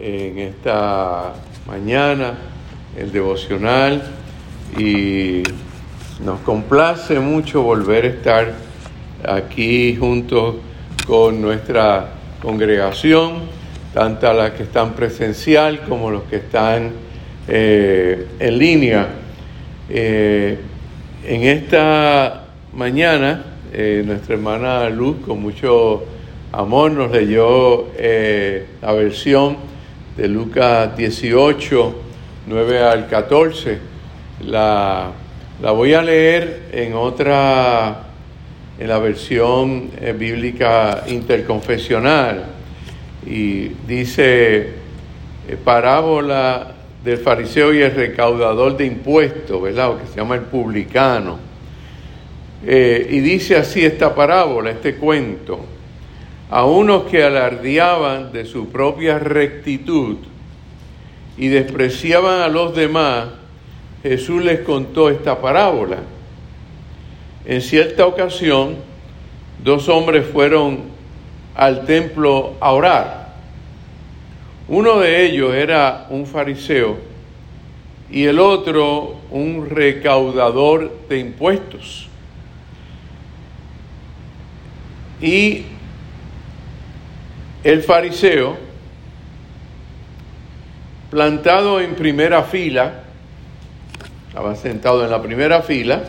en esta mañana, el devocional, y nos complace mucho volver a estar aquí juntos con nuestra congregación, tanto las que están presencial como los que están eh, en línea. Eh, en esta mañana, eh, nuestra hermana Luz, con mucho amor, nos leyó la versión de Lucas 18, 9 al 14. La, voy a leer en otra, en la versión bíblica interconfesional. Y dice, parábola del fariseo y el recaudador de impuestos, ¿verdad? O que se llama el publicano. Eh, y dice así esta parábola, este cuento, a unos que alardeaban de su propia rectitud y despreciaban a los demás, Jesús les contó esta parábola. En cierta ocasión, dos hombres fueron al templo a orar uno de ellos era un fariseo y el otro un recaudador de impuestos. Y el fariseo, plantado en primera fila, estaba sentado en la primera fila,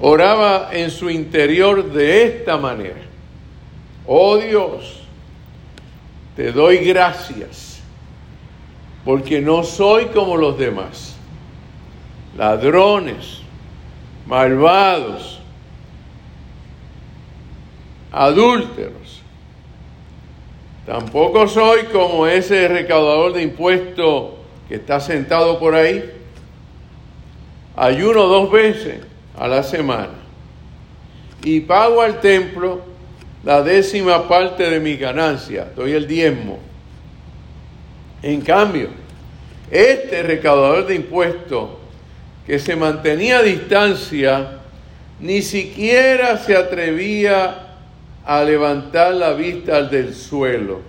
oraba en su interior de esta manera. Oh Dios, te doy gracias, porque no soy como los demás, ladrones, malvados, adúlteros. Tampoco soy como ese recaudador de impuestos que está sentado por ahí. Ayuno dos veces a la semana y pago al templo la décima parte de mi ganancia, doy el diezmo. En cambio, este recaudador de impuestos que se mantenía a distancia, ni siquiera se atrevía a levantar la vista del suelo,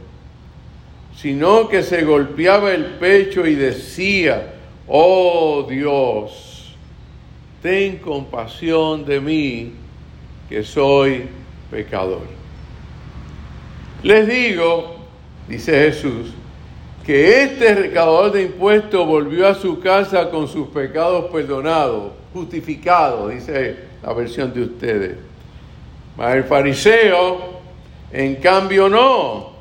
sino que se golpeaba el pecho y decía, oh Dios, ten compasión de mí, que soy pecador. Les digo, dice Jesús, que este recaudador de impuestos volvió a su casa con sus pecados perdonados, justificados, dice la versión de ustedes. El fariseo, en cambio, no,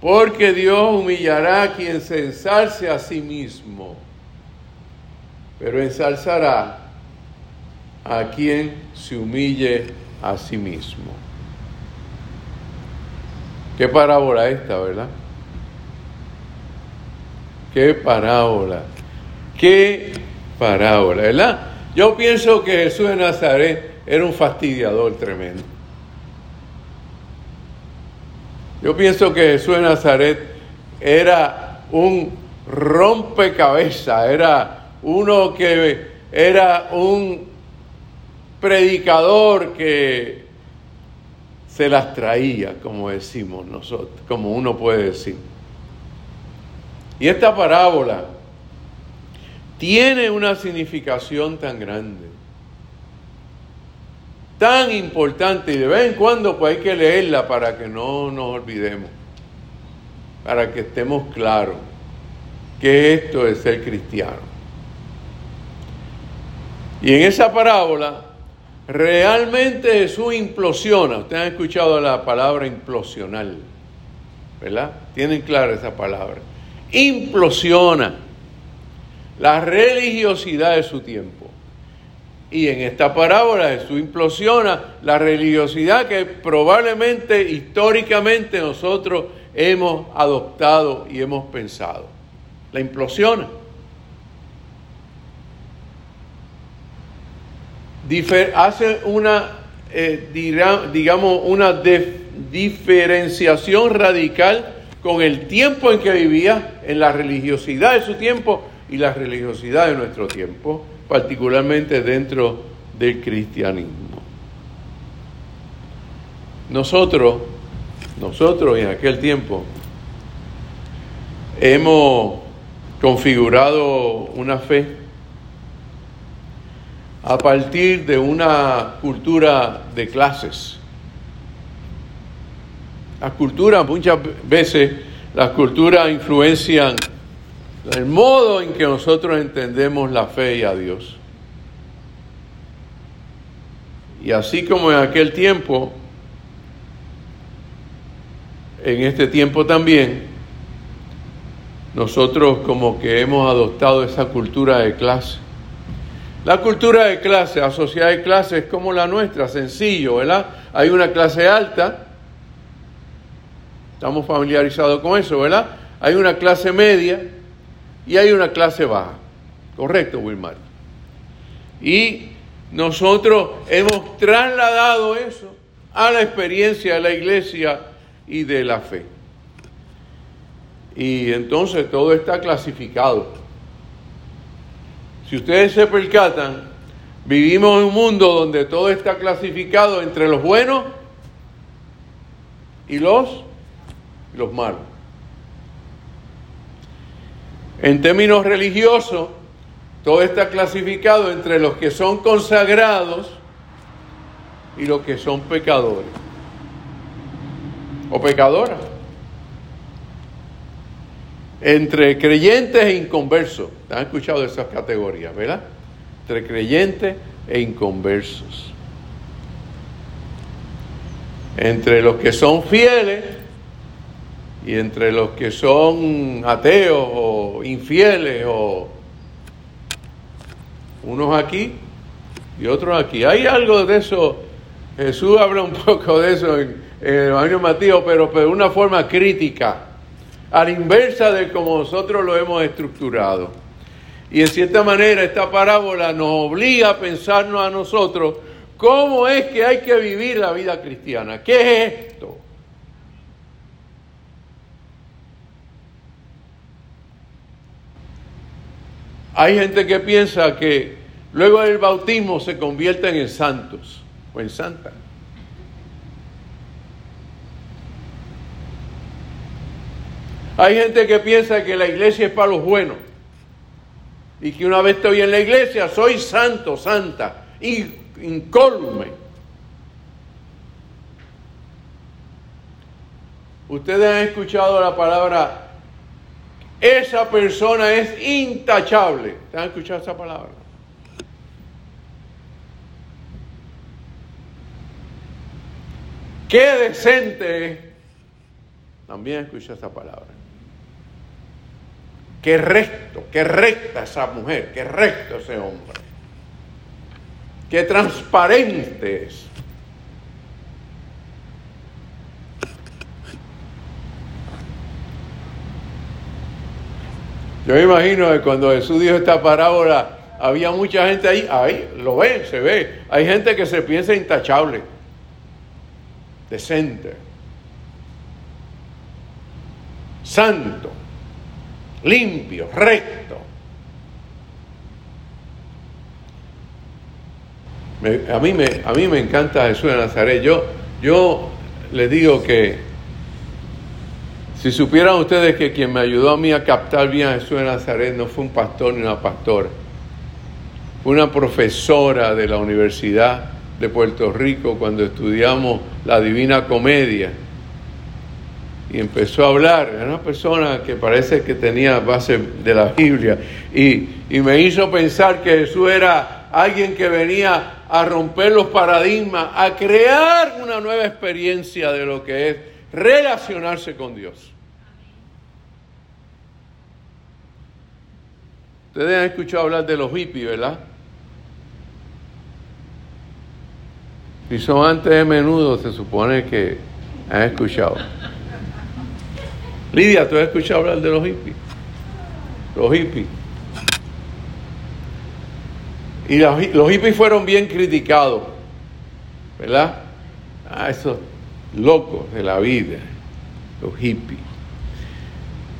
porque Dios humillará a quien se ensalce a sí mismo, pero ensalzará a quien se humille a sí mismo. Qué parábola esta, ¿verdad? Qué parábola. Qué parábola, ¿verdad? Yo pienso que Jesús de Nazaret era un fastidiador tremendo. Yo pienso que Jesús de Nazaret era un rompecabezas, era uno que era un predicador que se las traía, como decimos nosotros, como uno puede decir. Y esta parábola tiene una significación tan grande, tan importante, y de vez en cuando pues hay que leerla para que no nos olvidemos, para que estemos claros que esto es ser cristiano. Y en esa parábola Realmente Jesús implosiona. Ustedes han escuchado la palabra implosional, ¿verdad? Tienen clara esa palabra. Implosiona la religiosidad de su tiempo. Y en esta parábola Jesús implosiona la religiosidad que probablemente históricamente nosotros hemos adoptado y hemos pensado. La implosiona. hace una, eh, digamos, una diferenciación radical con el tiempo en que vivía, en la religiosidad de su tiempo y la religiosidad de nuestro tiempo, particularmente dentro del cristianismo. Nosotros, nosotros en aquel tiempo, hemos configurado una fe a partir de una cultura de clases. Las culturas, muchas veces, las culturas influencian el modo en que nosotros entendemos la fe y a Dios. Y así como en aquel tiempo, en este tiempo también, nosotros como que hemos adoptado esa cultura de clase. La cultura de clase, la sociedad de clase es como la nuestra, sencillo, ¿verdad? Hay una clase alta, estamos familiarizados con eso, ¿verdad? Hay una clase media y hay una clase baja. Correcto, Wilmar. Y nosotros hemos trasladado eso a la experiencia de la iglesia y de la fe. Y entonces todo está clasificado. Si ustedes se percatan, vivimos en un mundo donde todo está clasificado entre los buenos y los, los malos. En términos religiosos, todo está clasificado entre los que son consagrados y los que son pecadores o pecadoras. Entre creyentes e inconversos. ¿Han escuchado esas categorías, verdad? Entre creyentes e inconversos. Entre los que son fieles y entre los que son ateos o infieles o unos aquí y otros aquí. Hay algo de eso, Jesús habla un poco de eso en, el Evangelio de Mateo, pero de una forma crítica, a la inversa de como nosotros lo hemos estructurado. Y en cierta manera esta parábola nos obliga a pensarnos a nosotros cómo es que hay que vivir la vida cristiana. ¿Qué es esto? Hay gente que piensa que luego del bautismo se convierten en santos o en santas. Hay gente que piensa que la iglesia es para los buenos y que una vez estoy en la iglesia soy santo, santa, incólume. Ustedes han escuchado la palabra esa persona es intachable. ¿Te han escuchado esa palabra? Qué decente. También escuché esa palabra. Qué recto, qué recta esa mujer, qué recto ese hombre. Qué transparente es. Yo me imagino que cuando Jesús dijo esta parábola, había mucha gente ahí, ahí, lo ven, se ve. Hay gente que se piensa intachable, decente, santo, limpio, recto. a, mí me, a mí me encanta Jesús de Nazaret. Yo, yo le digo que si supieran ustedes que quien me ayudó a mí a captar bien a Jesús de Nazaret no fue un pastor ni una pastora, fue una profesora de la Universidad de Puerto Rico cuando estudiamos la Divina Comedia. Y empezó a hablar, era una persona que parece que tenía base de la Biblia, y, y me hizo pensar que Jesús era alguien que venía a romper los paradigmas, a crear una nueva experiencia de lo que es relacionarse con Dios. Ustedes han escuchado hablar de los hippies, ¿verdad? Si son antes de menudo, se supone que han escuchado. Lidia, ¿tú has escuchado hablar de los hippies? Los hippies. Y los, hippies fueron bien criticados, ¿verdad? Ah, esos locos de la vida, los hippies.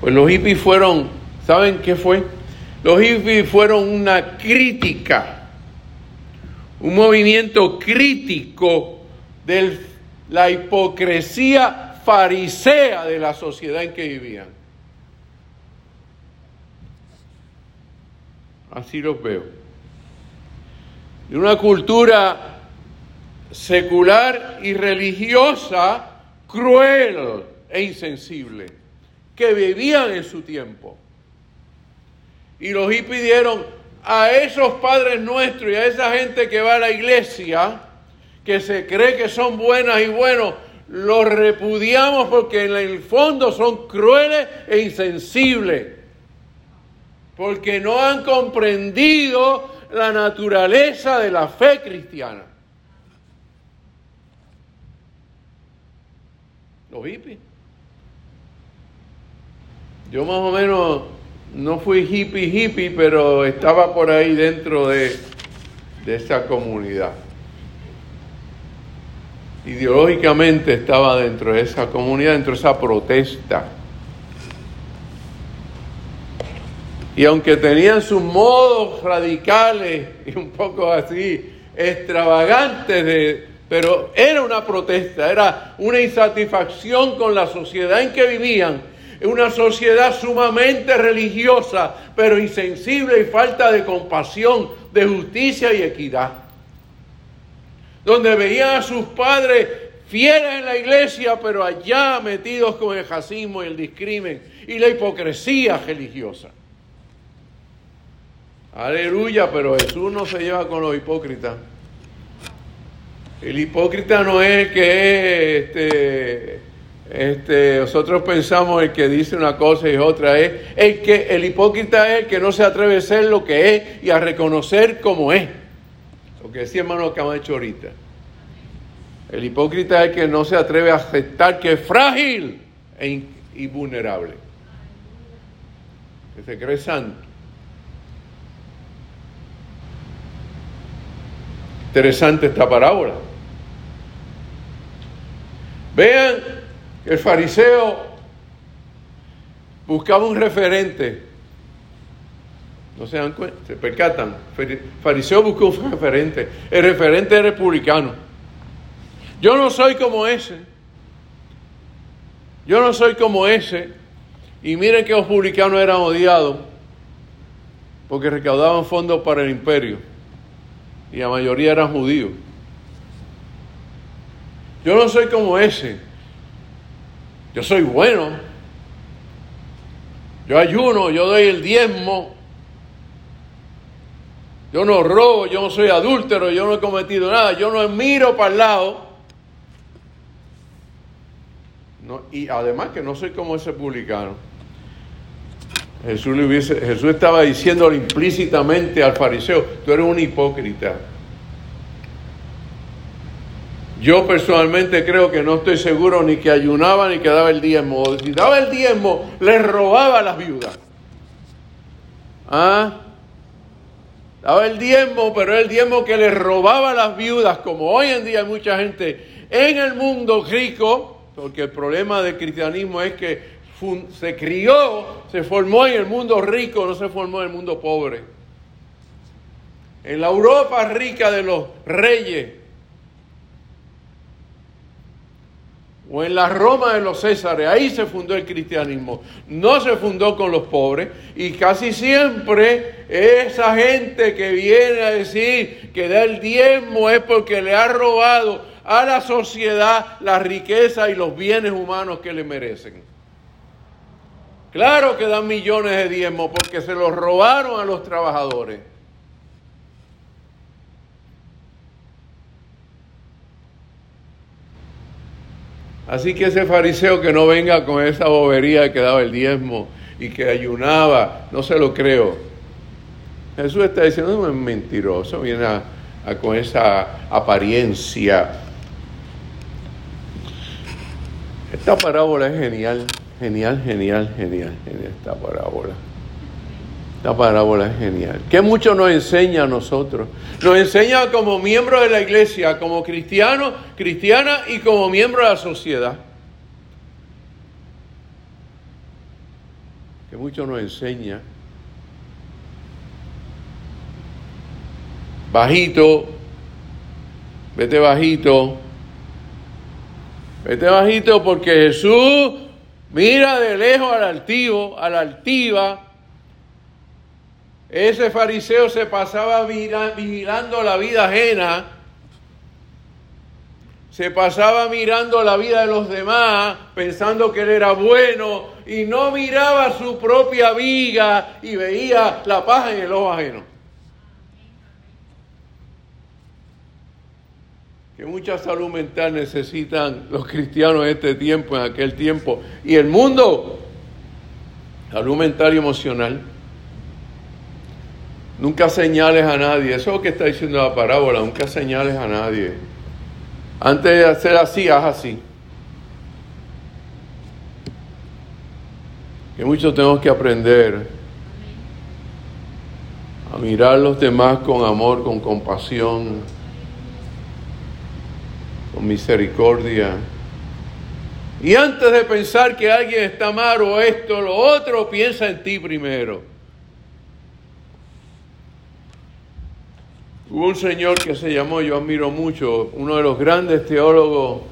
Pues los hippies fueron, ¿saben qué fue? Los hippies fueron una crítica, un movimiento crítico de la hipocresía farisea de la sociedad en que vivían. Así los veo. De una cultura secular y religiosa cruel e insensible que vivían en su tiempo. Y los hippies dieron a esos padres nuestros y a esa gente que va a la iglesia, que se cree que son buenas y buenos, los repudiamos porque en el fondo son crueles e insensibles, porque no han comprendido la naturaleza de la fe cristiana. Los hippies. Yo más o menos no fui hippie hippie, pero estaba por ahí dentro de, de esa comunidad. Ideológicamente estaba dentro de esa comunidad, dentro de esa protesta. Y aunque tenían sus modos radicales y un poco así extravagantes de, pero era una protesta, era una insatisfacción con la sociedad en que vivían, una sociedad sumamente religiosa, pero insensible y falta de compasión, de justicia y equidad. Donde veían a sus padres fieles en la iglesia, pero allá metidos con el racismo y el discrimen y la hipocresía religiosa. Aleluya, pero Jesús no se lleva con los hipócritas. El hipócrita no es el que este, este, nosotros pensamos el que dice una cosa y otra es el que el hipócrita es el que no se atreve a ser lo que es y a reconocer como es. Lo que decía hermano hecho ahorita. El hipócrita es el que no se atreve a aceptar que es frágil e y vulnerable. Que se cree santo. Interesante esta parábola. Vean el fariseo buscaba un referente. No se dan cuenta, se percatan. El fariseo buscó un referente. El referente es republicano. Yo no soy como ese. Yo no soy como ese. Y miren que los publicanos eran odiados porque recaudaban fondos para el imperio. Y la mayoría eran judíos. Yo no soy como ese. Yo soy bueno. Yo ayuno, yo doy el diezmo. Yo no robo, yo no soy adúltero, yo no he cometido nada, yo no miro para el lado. y además que no soy como ese publicano. Jesús, le hubiese, Jesús estaba diciéndole implícitamente al fariseo, tú eres un hipócrita. Yo personalmente creo que no estoy seguro ni que ayunaba ni que daba el diezmo. Si daba el diezmo, le robaba a las viudas. ¿Ah? Daba el diezmo, pero el diezmo que le robaba a las viudas, como hoy en día hay mucha gente en el mundo rico, porque el problema del cristianismo es que se crió, se formó en el mundo rico, no se formó en el mundo pobre. En la Europa rica de los reyes, o en la Roma de los Césares, ahí se fundó el cristianismo. No se fundó con los pobres y casi siempre esa gente que viene a decir que da el diezmo es porque le ha robado a la sociedad la riqueza y los bienes humanos que le merecen. Claro que dan millones de diezmo porque se los robaron a los trabajadores. Así que ese fariseo que no venga con esa bobería que daba el diezmo y que ayunaba, no se lo creo. Jesús está diciendo, no es mentiroso, viene con esa apariencia. Esta parábola es genial, genial, genial, genial, genial esta parábola. Esta parábola es genial. ¿Qué mucho nos enseña a nosotros? Nos enseña como miembro de la iglesia, como cristiano, cristiana y como miembro de la sociedad. ¿Qué mucho nos enseña? Bajito, vete bajito, vete bajito porque Jesús mira de lejos al altivo, a la altiva Ese fariseo se pasaba vigilando la vida ajena, se pasaba mirando la vida de los demás, pensando que él era bueno, y no miraba su propia viga y veía la paja en el ojo ajeno. Que mucha salud mental necesitan los cristianos en este tiempo, en aquel tiempo, y el mundo, salud mental y emocional. Nunca señales a nadie. Eso es lo que está diciendo la parábola. Nunca señales a nadie. Antes de hacer así, haz así. Que muchos tenemos que aprender a mirar a los demás con amor, con compasión, con misericordia. Y antes de pensar que alguien está mal o esto o lo otro, piensa en ti primero. Hubo un señor que se llamó, yo admiro mucho, uno de los grandes teólogos,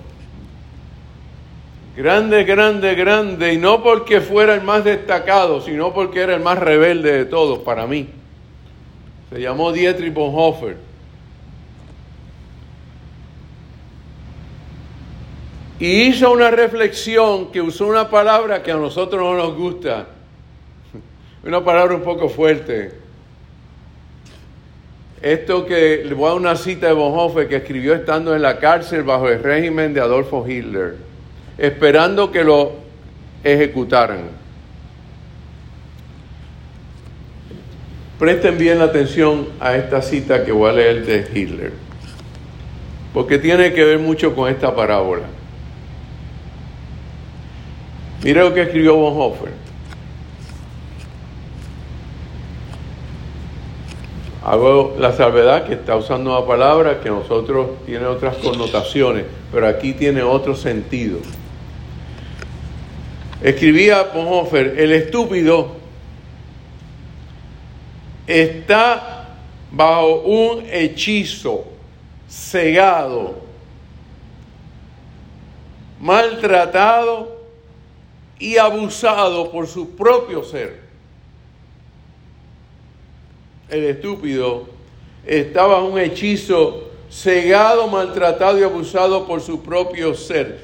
grande, grande, grande, y no porque fuera el más destacado, sino porque era el más rebelde de todos para mí. Se llamó Dietrich Bonhoeffer. Y hizo una reflexión que usó una palabra que a nosotros no nos gusta, una palabra un poco fuerte esto que le voy a una cita de Bonhoeffer que escribió estando en la cárcel bajo el régimen de Adolfo Hitler, esperando que lo ejecutaran. Presten bien la atención a esta cita que voy a leer de Hitler, porque tiene que ver mucho con esta parábola. Mire lo que escribió Bonhoeffer. Hago la salvedad que está usando una palabra que nosotros tiene otras connotaciones, pero aquí tiene otro sentido. Escribía Bonhoeffer, el estúpido está bajo un hechizo, cegado, maltratado y abusado por su propio ser el estúpido, estaba un hechizo cegado, maltratado y abusado por su propio ser.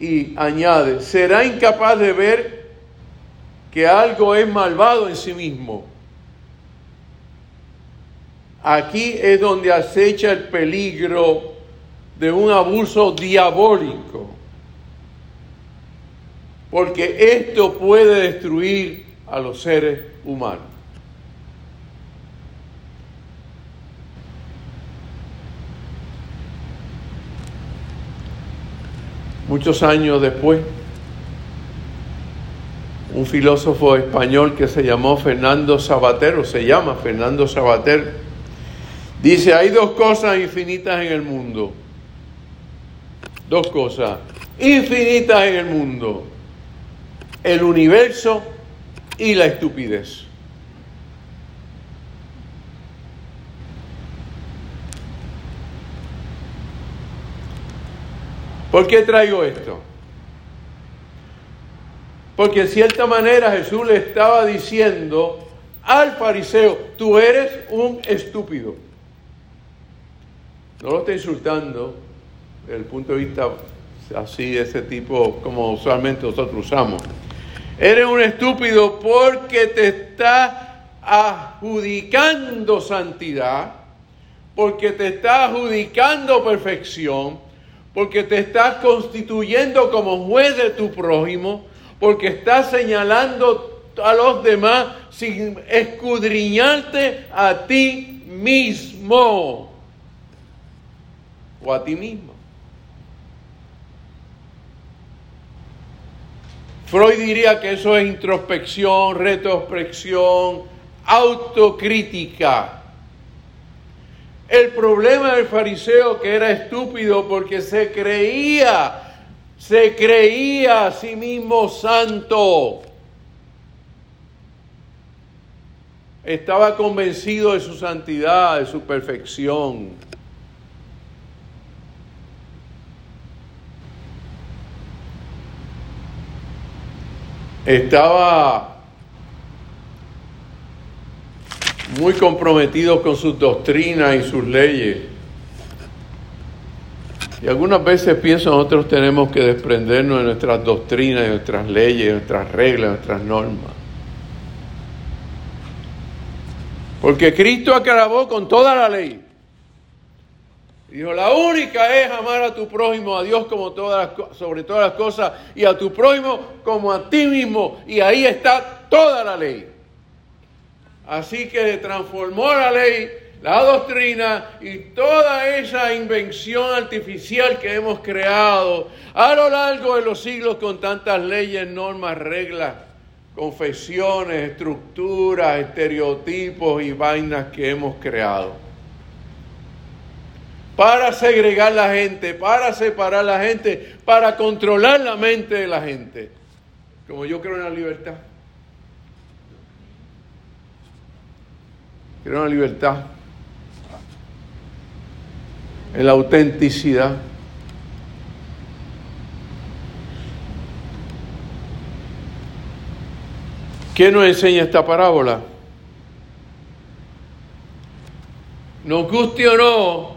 Y añade, será incapaz de ver que algo es malvado en sí mismo. Aquí es donde acecha el peligro de un abuso diabólico. Porque esto puede destruir a los seres humanos. Muchos años después, un filósofo español que se llamó Fernando Sabater, o se llama Fernando Sabater, dice, hay dos cosas infinitas en el mundo. Dos cosas infinitas en el mundo. El universo y la estupidez. ¿Por qué traigo esto? Porque en cierta manera Jesús le estaba diciendo al fariseo, tú eres un estúpido. No lo está insultando desde el punto de vista así, de ese tipo como usualmente nosotros usamos. Eres un estúpido porque te está adjudicando santidad, porque te está adjudicando perfección, porque te estás constituyendo como juez de tu prójimo, porque estás señalando a los demás sin escudriñarte a ti mismo o a ti mismo. Freud diría que eso es introspección, retrospección, autocrítica. El problema del fariseo que era estúpido porque se creía, se creía a sí mismo santo. Estaba convencido de su santidad, de su perfección. Estaba muy comprometidos con sus doctrinas y sus leyes. Y algunas veces pienso nosotros tenemos que desprendernos de nuestras doctrinas, de nuestras leyes, nuestras reglas, nuestras normas. Porque Cristo acabó con toda la ley. Dijo, la única es amar a tu prójimo, a Dios como todas sobre todas las cosas, y a tu prójimo como a ti mismo. Y ahí está toda la ley. Así que transformó la ley, la doctrina y toda esa invención artificial que hemos creado a lo largo de los siglos con tantas leyes, normas, reglas, confesiones, estructuras, estereotipos y vainas que hemos creado para segregar la gente, para separar la gente, para controlar la mente de la gente. Como yo creo en la libertad. En la libertad. En la autenticidad. ¿Qué nos enseña esta parábola? Nos guste o no,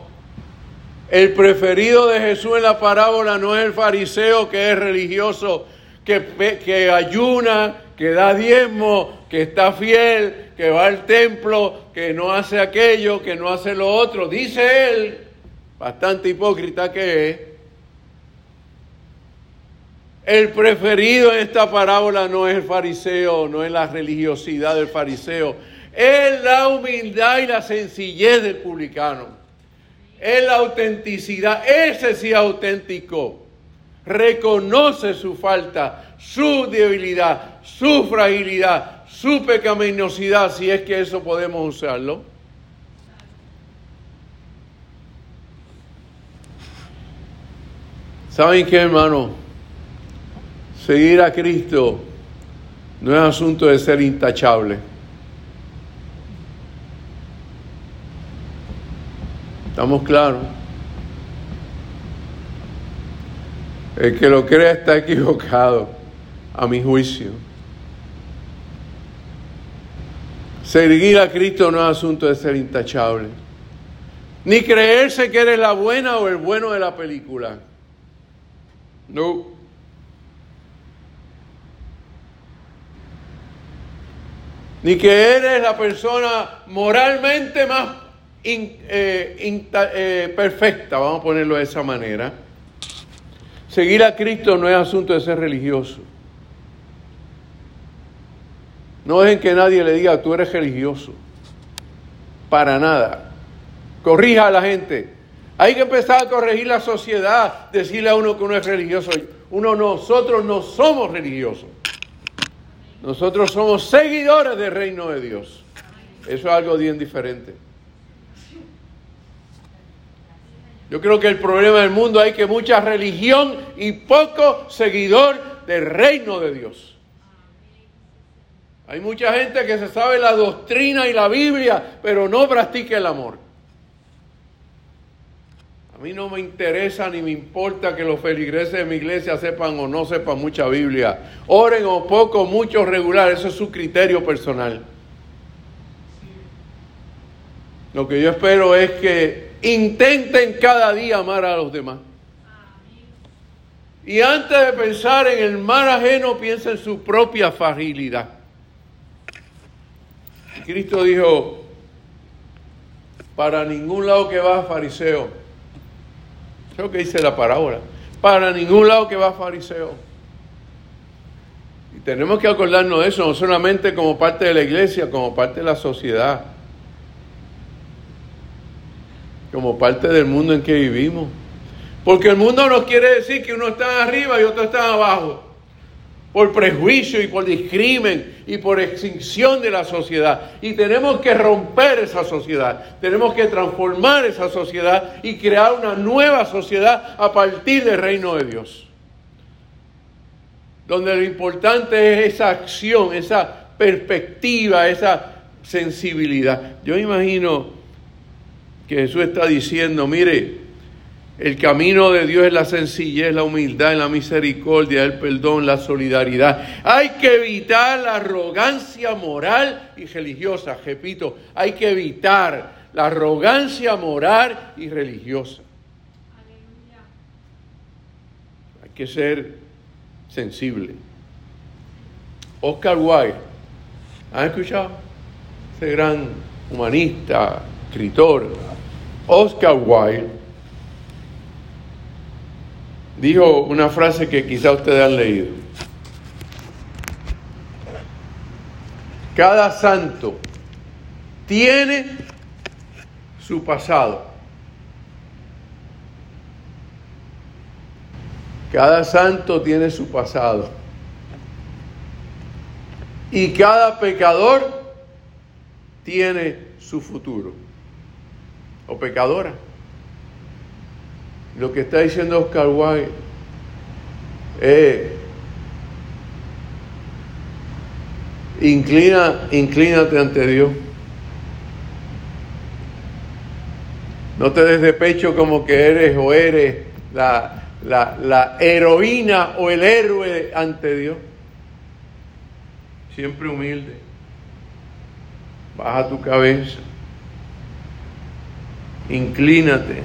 el preferido de Jesús en la parábola no es el fariseo que es religioso, que, ayuna, que da diezmo, que está fiel, que va al templo, que no hace aquello, que no hace lo otro. Dice él, bastante hipócrita que es, el preferido en esta parábola no es el fariseo, no es la religiosidad del fariseo, es la humildad y la sencillez del publicano es la autenticidad. Ese sí auténtico. Reconoce su falta, su debilidad, su fragilidad, su pecaminosidad, si es que eso podemos usarlo. ¿Saben qué, hermano? Seguir a Cristo no es asunto de ser intachable. ¿Estamos claros? El que lo crea está equivocado, a mi juicio. Seguir a Cristo no es asunto de ser intachable. Ni creerse que eres la buena o el bueno de la película. No. Ni que eres la persona moralmente más eh, eh, perfecta, vamos a ponerlo de esa manera. Seguir a Cristo no es asunto de ser religioso. No dejen que nadie le diga, tú eres religioso. Para nada. Corrija a la gente. Hay que empezar a corregir la sociedad, decirle a uno que uno es religioso. Uno, nosotros no somos religiosos. Nosotros somos seguidores del reino de Dios. Eso es algo bien diferente. Yo creo que el problema del mundo hay que mucha religión y poco seguidor del reino de Dios. Hay mucha gente que se sabe la doctrina y la Biblia, pero no practica el amor. A mí no me interesa ni me importa que los feligreses de mi iglesia sepan o no sepan mucha Biblia. Oren o poco, mucho regular, eso es su criterio personal. Lo que yo espero es que Intenten cada día amar a los demás. Y antes de pensar en el mal ajeno, piensa en su propia fragilidad. Cristo dijo, para ningún lado que va fariseo, creo que dice la parábola, para ningún lado que va fariseo. Y tenemos que acordarnos de eso, no solamente como parte de la iglesia, como parte de la sociedad como parte del mundo en que vivimos. Porque el mundo nos quiere decir que uno está arriba y otro está abajo. Por prejuicio y por discrimen y por extinción de la sociedad. Y tenemos que romper esa sociedad. Tenemos que transformar esa sociedad y crear una nueva sociedad a partir del reino de Dios. Donde lo importante es esa acción, esa perspectiva, esa sensibilidad. Yo imagino que Jesús está diciendo, mire, El camino de Dios es la sencillez, la humildad, la misericordia, el perdón, la solidaridad. Hay que evitar la arrogancia moral y religiosa. Repito, hay que evitar la arrogancia moral y religiosa. Hay que ser sensible. Oscar Wilde, ¿han escuchado? Ese gran humanista, escritor, Oscar Wilde dijo una frase que quizá ustedes han leído. Cada santo tiene su pasado. Cada santo tiene su pasado. Y cada pecador tiene su futuro. O pecadora. Lo que está diciendo Oscar Wilde es, inclina, inclínate ante Dios. No te des de pecho como que eres o eres la, la, la heroína o el héroe ante Dios. Siempre humilde. Baja tu cabeza. Inclínate.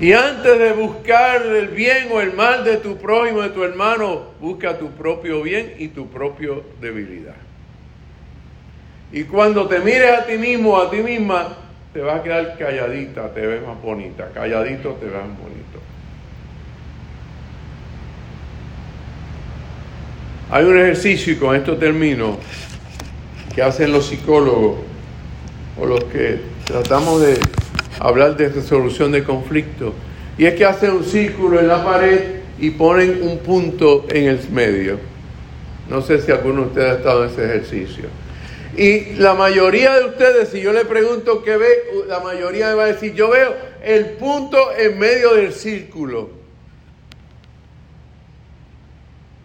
Y antes de buscar el bien o el mal de tu prójimo, de tu hermano, busca tu propio bien y tu propia debilidad. Y cuando te mires a ti mismo, a ti misma, te vas a quedar calladita, te ves más bonita. Calladito te ves más bonito. Hay un ejercicio, y con esto termino, que hacen los psicólogos o los que tratamos de hablar de resolución de conflictos. Y es que hacen un círculo en la pared y ponen un punto en el medio. No sé si alguno de ustedes ha estado en ese ejercicio. Y la mayoría de ustedes, si yo le pregunto qué ve, la mayoría me va a decir, yo veo el punto en medio del círculo.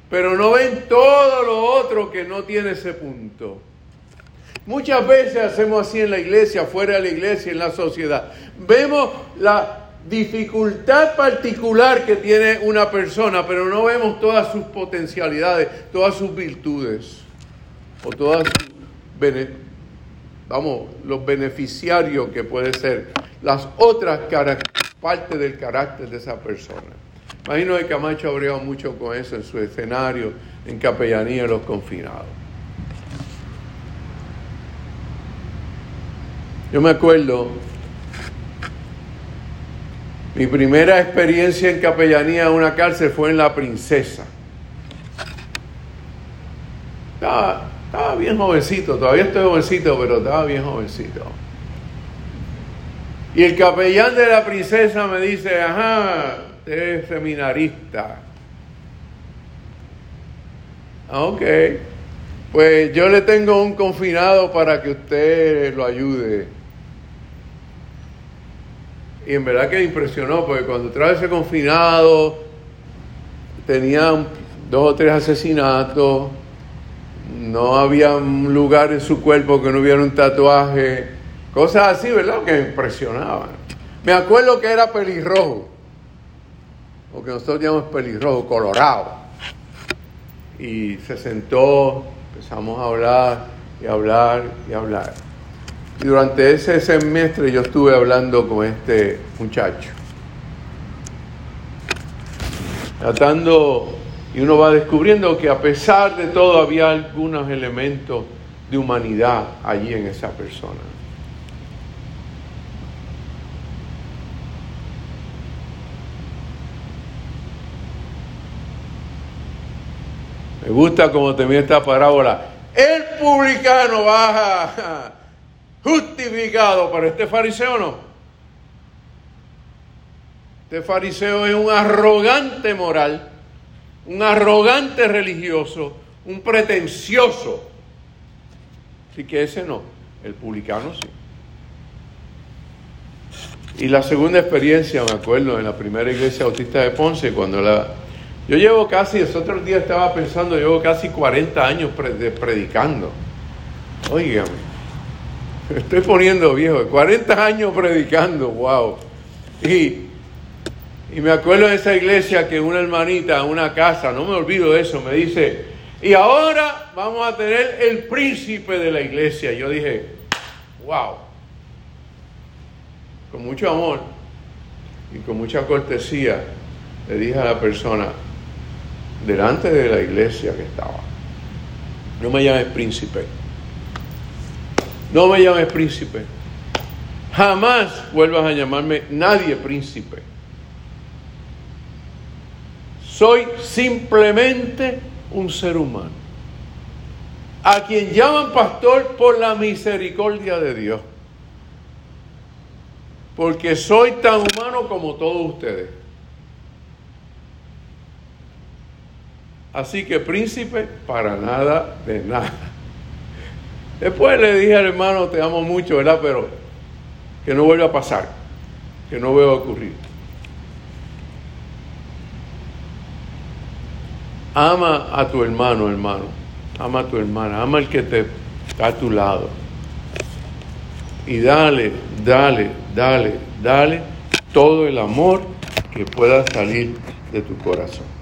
Pero no ven todo lo otro que no tiene ese punto. Muchas veces hacemos así en la iglesia, fuera de la iglesia, en la sociedad. Vemos la dificultad particular que tiene una persona, pero no vemos todas sus potencialidades, todas sus virtudes, o todas vamos, los beneficiarios que puede ser, las otras partes del carácter de esa persona. Imagino que Camacho ha mucho con eso en su escenario, en capellanía de los confinados. Yo me acuerdo, mi primera experiencia en capellanía en una cárcel fue en La Princesa. Estaba, estaba bien jovencito, todavía estoy jovencito, pero estaba bien jovencito. Y el capellán de la princesa me dice, ajá, usted es seminarista. Ah, ok. Pues yo le tengo un confinado para que usted lo ayude. Y en verdad que impresionó, porque cuando trae ese confinado, tenía dos o tres asesinatos, no había un lugar en su cuerpo que no hubiera un tatuaje, cosas así, ¿verdad? Que me impresionaban. Me acuerdo que era pelirrojo, lo que nosotros llamamos pelirrojo, colorado. Y se sentó, empezamos a hablar y hablar y hablar. Durante ese semestre yo estuve hablando con este muchacho. Tratando, y uno va descubriendo que a pesar de todo había algunos elementos de humanidad allí en esa persona. Me gusta como termina esta parábola. El publicano baja justificado, pero este fariseo no. Este fariseo es un arrogante moral, un arrogante religioso, un pretencioso. Así que ese no, el publicano sí. Y la segunda experiencia, me acuerdo, en la primera iglesia autista de Ponce, cuando la... Yo llevo casi, los otros días estaba pensando, llevo casi 40 años predicando. Óigame Estoy poniendo viejo, 40 años predicando, wow. Y, y me acuerdo de esa iglesia que una hermanita, una casa, no me olvido de eso, me dice, y ahora vamos a tener el príncipe de la iglesia. Yo dije, wow, con mucho amor y con mucha cortesía le dije a la persona, delante de la iglesia que estaba, no me llames príncipe, no me llames príncipe, jamás vuelvas a llamarme nadie príncipe. Soy simplemente un ser humano, a quien llaman pastor por la misericordia de Dios, porque soy tan humano como todos ustedes. Así que príncipe, para nada de nada. Después le dije al hermano, te amo mucho, ¿verdad? Pero que no vuelva a pasar, que no vuelva a ocurrir. Ama a tu hermano, hermano. Ama a tu hermana. Ama al que te está a tu lado. Y dale, dale, dale, dale todo el amor que pueda salir de tu corazón.